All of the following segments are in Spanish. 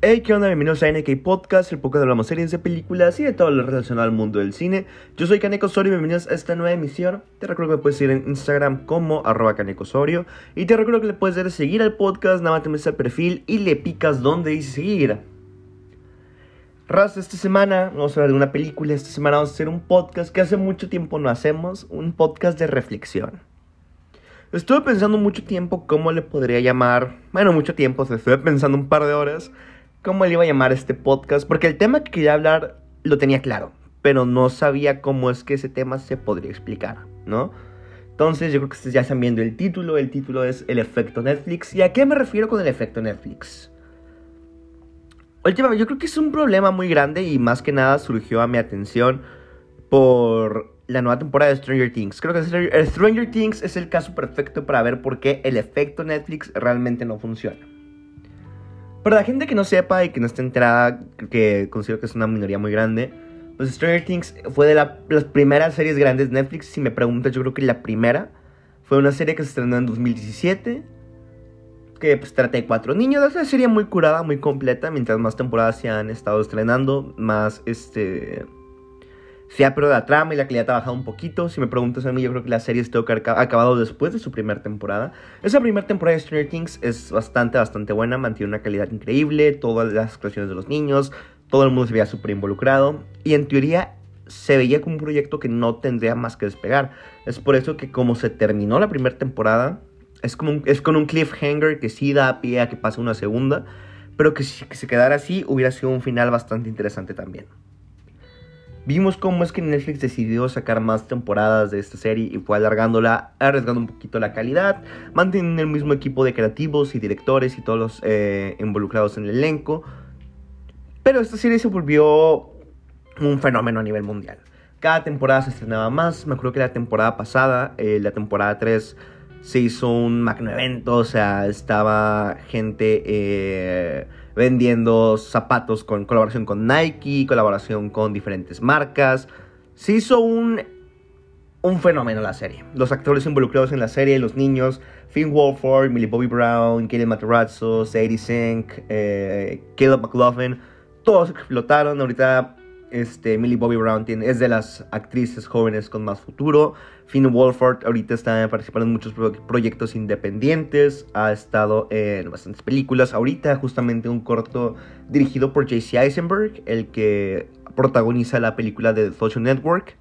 Hey, ¿qué onda? Bienvenidos a NK Podcast, el podcast de hablamos series de películas y de todo lo relacionado al mundo del cine. Yo soy Kaneko Osorio y bienvenidos a esta nueva emisión. Te recuerdo que me puedes seguir en Instagram como arroba Kaneko Osorio. Y te recuerdo que le puedes dar seguir al podcast, nada más te metes al perfil y le picas donde dice seguir. Raz, esta semana vamos a hablar de una película, esta semana vamos a hacer un podcast que hace mucho tiempo no hacemos, un podcast de reflexión. Estuve pensando mucho tiempo cómo le podría llamar, bueno, mucho tiempo, se estuve pensando un par de horas cómo le iba a llamar este podcast, porque el tema que quería hablar lo tenía claro, pero no sabía cómo es que ese tema se podría explicar, ¿no? Entonces yo creo que ustedes ya están viendo el título, el título es El efecto Netflix. ¿Y a qué me refiero con el efecto Netflix? Última, yo creo que es un problema muy grande y más que nada surgió a mi atención por la nueva temporada de Stranger Things. Creo que Stranger Things es el caso perfecto para ver por qué el efecto Netflix realmente no funciona. Para la gente que no sepa y que no esté enterada, que considero que es una minoría muy grande, pues Stranger Things fue de las primeras series grandes de Netflix. Si me preguntas, yo creo que la primera fue una serie que se estrenó en 2017. Que pues trata de cuatro niños. Es una serie muy curada, muy completa. Mientras más temporadas se han estado estrenando, más este se ha perdido la trama y la calidad ha bajado un poquito. Si me preguntas a mí, yo creo que la serie estuvo acabado después de su primera temporada. Esa primera temporada de Stranger Things es bastante, bastante buena. Mantiene una calidad increíble. Todas las actuaciones de los niños. Todo el mundo se veía súper involucrado. Y en teoría se veía como un proyecto que no tendría más que despegar. Es por eso que como se terminó la primera temporada, es, como es con un cliffhanger que sí da pie a que pase una segunda. Pero que si se quedara así hubiera sido un final bastante interesante también. Vimos cómo es que Netflix decidió sacar más temporadas de esta serie y fue alargándola, arriesgando un poquito la calidad, manteniendo el mismo equipo de creativos y directores y todos los eh, involucrados en el elenco. Pero esta serie se volvió un fenómeno a nivel mundial. Cada temporada se estrenaba más. Me acuerdo que la temporada pasada, eh, la temporada 3, se hizo un magno evento. O sea, estaba gente eh, vendiendo zapatos con colaboración con Nike, colaboración con diferentes marcas. Se hizo un, un fenómeno la serie. Los actores involucrados en la serie, los niños, Finn Wolford, Millie Bobby Brown, Kelly Matarazzo, Sadie Sink, eh, Caleb McLaughlin, todos explotaron. Ahorita este, Millie Bobby Brown es de las actrices jóvenes con más futuro. Finn Wolford ahorita está participando en muchos proyectos independientes. Ha estado en bastantes películas. Ahorita justamente un corto dirigido por JC Eisenberg, el que protagoniza la película de The Social Network.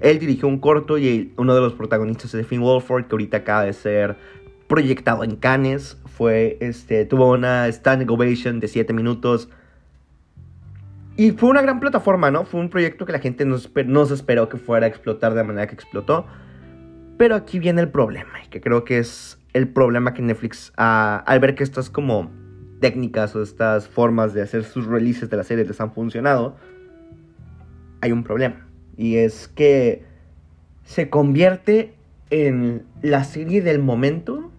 Él dirigió un corto y uno de los protagonistas es Finn Wolford, que ahorita acaba de ser proyectado en Cannes. Fue, este, tuvo una standing ovation de 7 minutos y fue una gran plataforma, ¿no? Fue un proyecto que la gente no, se esperó que fuera a explotar de la manera que explotó. Pero aquí viene el problema, que creo que es el problema que Netflix, al ver que estas como técnicas o estas formas de hacer sus releases de la serie les han funcionado, hay un problema. Y es que se convierte en la serie del momento,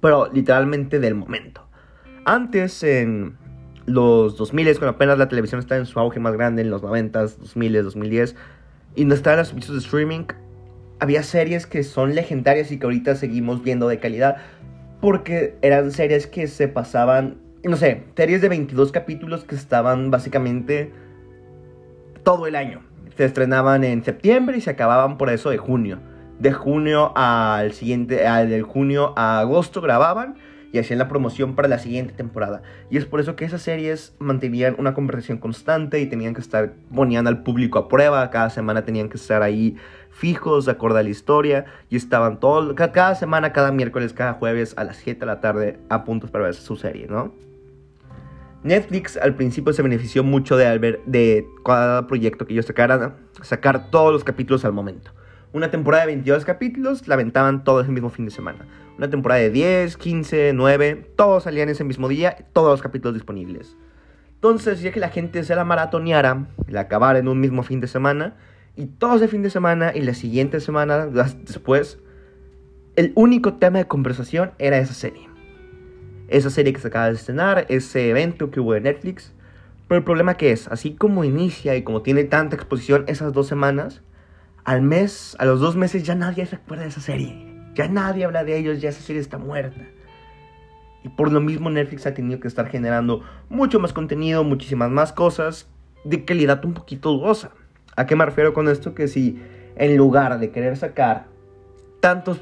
pero literalmente del momento. Antes en los 2000 cuando apenas la televisión estaba en su auge más grande, en los 90s, 2000 2010, y no estaban los servicios de streaming, había series que son legendarias y que ahorita seguimos viendo de calidad, porque eran series que se pasaban, no sé, series de 22 capítulos que estaban básicamente todo el año. Se estrenaban en septiembre y se acababan por eso de junio. De junio al siguiente, al del junio a agosto grababan y hacían la promoción para la siguiente temporada. Y es por eso que esas series mantenían una conversación constante y tenían que estar, ponían al público a prueba, cada semana tenían que estar ahí fijos, de acuerdo a la historia, y estaban todo, cada semana, cada miércoles, cada jueves a las 7 de la tarde a puntos para ver su serie, ¿no? Netflix al principio se benefició mucho de, ver, de cada proyecto que ellos sacaran, sacar todos los capítulos al momento. Una temporada de 22 capítulos la aventaban todo el mismo fin de semana. Una temporada de 10, 15, 9, todos salían ese mismo día, todos los capítulos disponibles. Entonces, ya que la gente se la maratoneara, la acabara en un mismo fin de semana, y todo ese fin de semana y la siguiente semana después, el único tema de conversación era esa serie. Esa serie que se acaba de estrenar, ese evento que hubo en Netflix. Pero el problema que es, así como inicia y como tiene tanta exposición esas dos semanas, al mes, a los dos meses ya nadie de esa serie. Ya nadie habla de ellos, ya esa serie está muerta. Y por lo mismo Netflix ha tenido que estar generando mucho más contenido, muchísimas más cosas de calidad un poquito dudosa. ¿A qué me refiero con esto? Que si en lugar de querer sacar tantos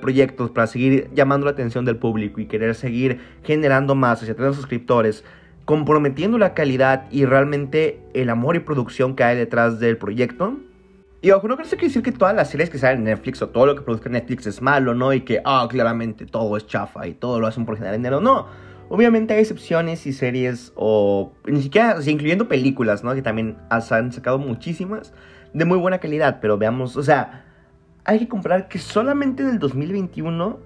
proyectos para seguir llamando la atención del público y querer seguir generando más hacia tener suscriptores, comprometiendo la calidad y realmente el amor y producción que hay detrás del proyecto. Y ojo, no creo que decir que todas las series que salen en Netflix o todo lo que produzca Netflix es malo, ¿no? Y que, ah, claramente todo es chafa y todo lo hacen por generar dinero. No, obviamente hay excepciones y series o ni siquiera, incluyendo películas, ¿no? Que también han sacado muchísimas de muy buena calidad, pero veamos, o sea, hay que comprar que solamente en el 2021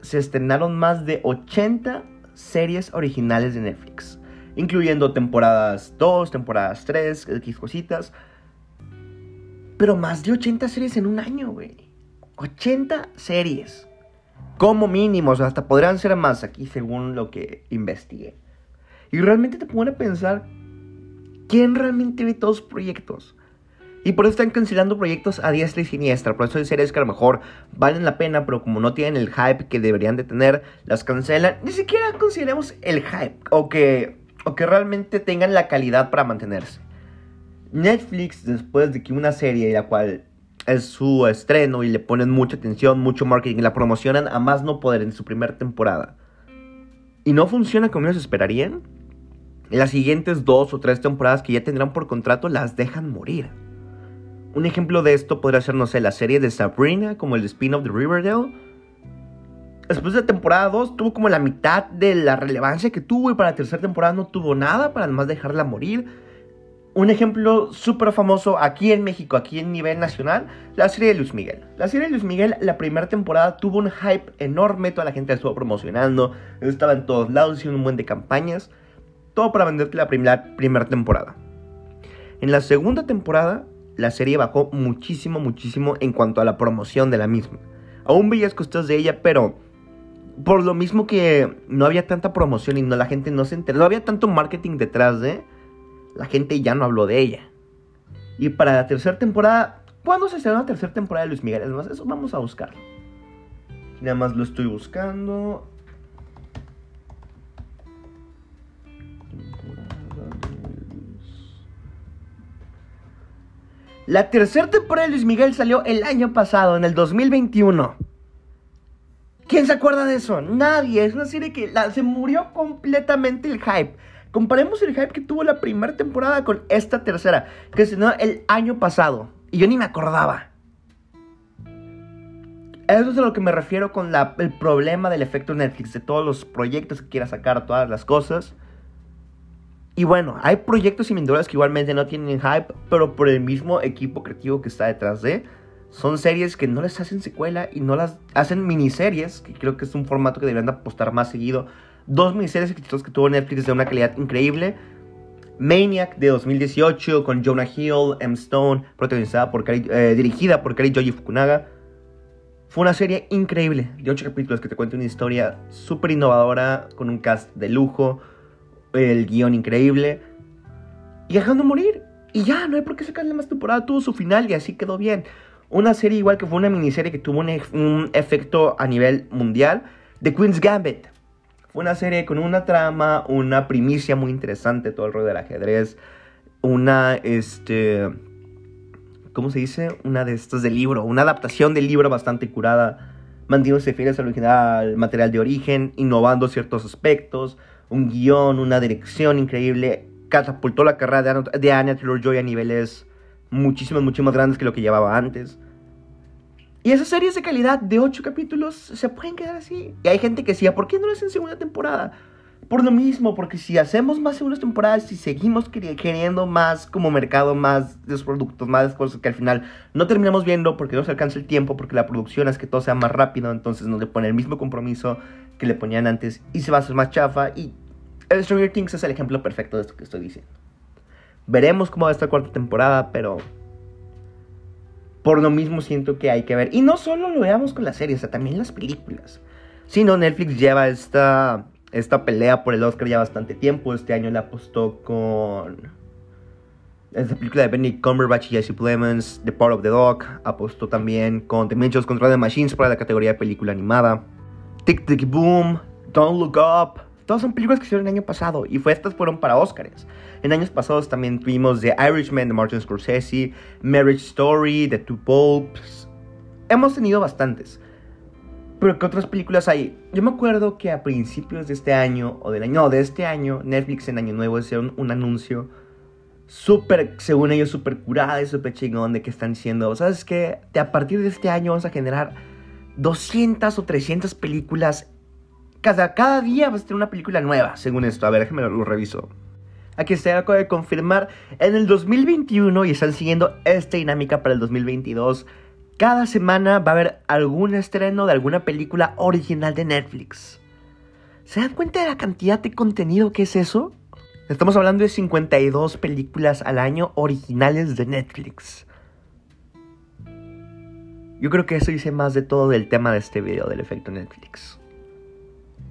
se estrenaron más de 80 series originales de Netflix, incluyendo temporadas 2, temporadas 3, X cositas. Pero más de 80 series en un año, güey. 80 series. Como mínimo, o sea, hasta podrían ser más aquí según lo que investigué. Y realmente te pone a pensar quién realmente ve todos los proyectos. Y por eso están cancelando proyectos a diestra y siniestra. Por eso hay series que a lo mejor valen la pena, pero como no tienen el hype que deberían de tener, las cancelan. Ni siquiera consideremos el hype o que, o que realmente tengan la calidad para mantenerse. Netflix, después de que una serie, la cual es su estreno y le ponen mucha atención, mucho marketing, la promocionan a más no poder en su primera temporada, y no funciona como ellos esperarían, las siguientes dos o tres temporadas que ya tendrán por contrato las dejan morir. Un ejemplo de esto podría ser, no sé, la serie de Sabrina, como el spin-off de Riverdale. Después de temporada 2 tuvo como la mitad de la relevancia que tuvo y para la tercera temporada no tuvo nada para además dejarla morir. Un ejemplo súper famoso aquí en México, aquí en nivel nacional, la serie de Luis Miguel. La serie de Luis Miguel, la primera temporada tuvo un hype enorme, toda la gente la estuvo promocionando, estaba en todos lados, haciendo un buen de campañas, todo para venderte la primera, temporada. En la segunda temporada la serie bajó muchísimo, muchísimo en cuanto a la promoción de la misma. Aún veías cosas de ella, pero por lo mismo que no había tanta promoción y no la gente no se enteró, no había tanto marketing detrás de, la gente ya no habló de ella. Y para la tercera temporada, ¿cuándo se estrenó la tercera temporada de Luis Miguel? Además, eso vamos a buscarlo. Nada más lo estoy buscando. La tercera temporada de Luis Miguel salió el año pasado, en el 2021. ¿Quién se acuerda de eso? Nadie. Es una serie que se murió completamente el hype. Comparemos el hype que tuvo la primera temporada con esta tercera, que se el año pasado. Y yo ni me acordaba. Eso es a lo que me refiero con el problema del efecto Netflix, de todos los proyectos que quiera sacar, todas las cosas. Y bueno, hay proyectos similares que igualmente no tienen hype, pero por el mismo equipo creativo que está detrás de. Son series que no les hacen secuela y no las hacen miniseries, que creo que es un formato que deberían apostar más seguido. Dos miniseries exitosas que tuvo Netflix de una calidad increíble. Maniac de 2018 con Jonah Hill, M. Stone, protagonizada por eh, dirigida por Kari Joji Fukunaga. Fue una serie increíble de 8 capítulos que te cuenta una historia súper innovadora con un cast de lujo el guion increíble. Y dejando morir. Y ya, no hay por qué sacarle más temporada. Tuvo su final y así quedó bien. Una serie igual que fue una miniserie que tuvo un, efecto a nivel mundial. The Queen's Gambit. Fue una serie con una trama, una primicia muy interesante, todo el rollo del ajedrez. Una, este... ¿Cómo se dice? Una de estas del libro. Una adaptación del libro bastante curada. Mantiéndose fieles al original material de origen, innovando ciertos aspectos un guion, una dirección increíble, catapultó la carrera de, de Anya Taylor-Joy a niveles muchísimo, mucho más grandes que lo que llevaba antes. Y esas series de calidad de 8 capítulos se pueden quedar así. Y hay gente que decía, ¿por qué no lo hacen segunda temporada? Por lo mismo, porque si hacemos más segundas temporadas, si seguimos queriendo más como mercado, más de los productos, más cosas que al final no terminamos viendo porque no se alcanza el tiempo, porque la producción es que todo sea más rápido, entonces no le pone el mismo compromiso que le ponían antes y se va a hacer más chafa. Y el Stranger Things es el ejemplo perfecto de esto que estoy diciendo. Veremos cómo va esta cuarta temporada, pero por lo mismo siento que hay que ver. Y no solo lo veamos con las series, también las películas. Si no, Netflix lleva esta, esta pelea por el Oscar ya bastante tiempo. Este año la apostó con esta película de Benny Cumberbatch y Jesse Plemons, The Part of the Dog. Apostó también con The Mitchells contra the Machines para la categoría de película animada. Tic Tic Boom, Don't Look Up. Todas son películas que hicieron el año pasado y fue, estas fueron para Oscars. En años pasados también tuvimos The Irishman de Martin Scorsese, Marriage Story, The Two Popes. Hemos tenido bastantes. Pero ¿qué otras películas hay? Yo me acuerdo que a principios de este año, o del año, no, de este año, Netflix en Año Nuevo hicieron un anuncio súper, según ellos, súper curada y súper chingón de que están diciendo, ¿sabes qué? De a partir de este año vamos a generar 200 o 300 películas. Cada, cada día vas a tener una película nueva, según esto. A ver, déjame lo, reviso. Aquí se acaba de confirmar en el 2021 y están siguiendo esta dinámica para el 2022. Cada semana va a haber algún estreno de alguna película original de Netflix. ¿Se dan cuenta de la cantidad de contenido que es eso? Estamos hablando de 52 películas al año originales de Netflix. Yo creo que eso dice más de todo del tema de este video, del efecto Netflix.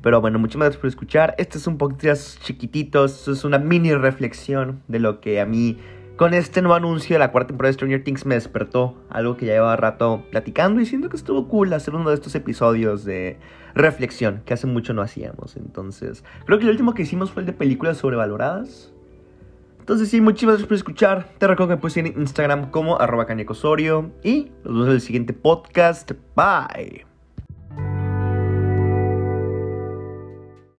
Pero bueno, muchas gracias por escuchar. Este es un podcast chiquitito, es una mini reflexión de lo que a mí con este nuevo anuncio de la cuarta temporada de Stranger Things me despertó algo que ya llevaba rato platicando y siento que estuvo cool hacer uno de estos episodios de reflexión que hace mucho no hacíamos. Entonces, creo que el último que hicimos fue el de películas sobrevaloradas. Entonces, sí, muchísimas gracias por escuchar. Te recuerdo que me puedes seguir en Instagram como arroba canecosorio. Y nos vemos en el siguiente podcast. Bye.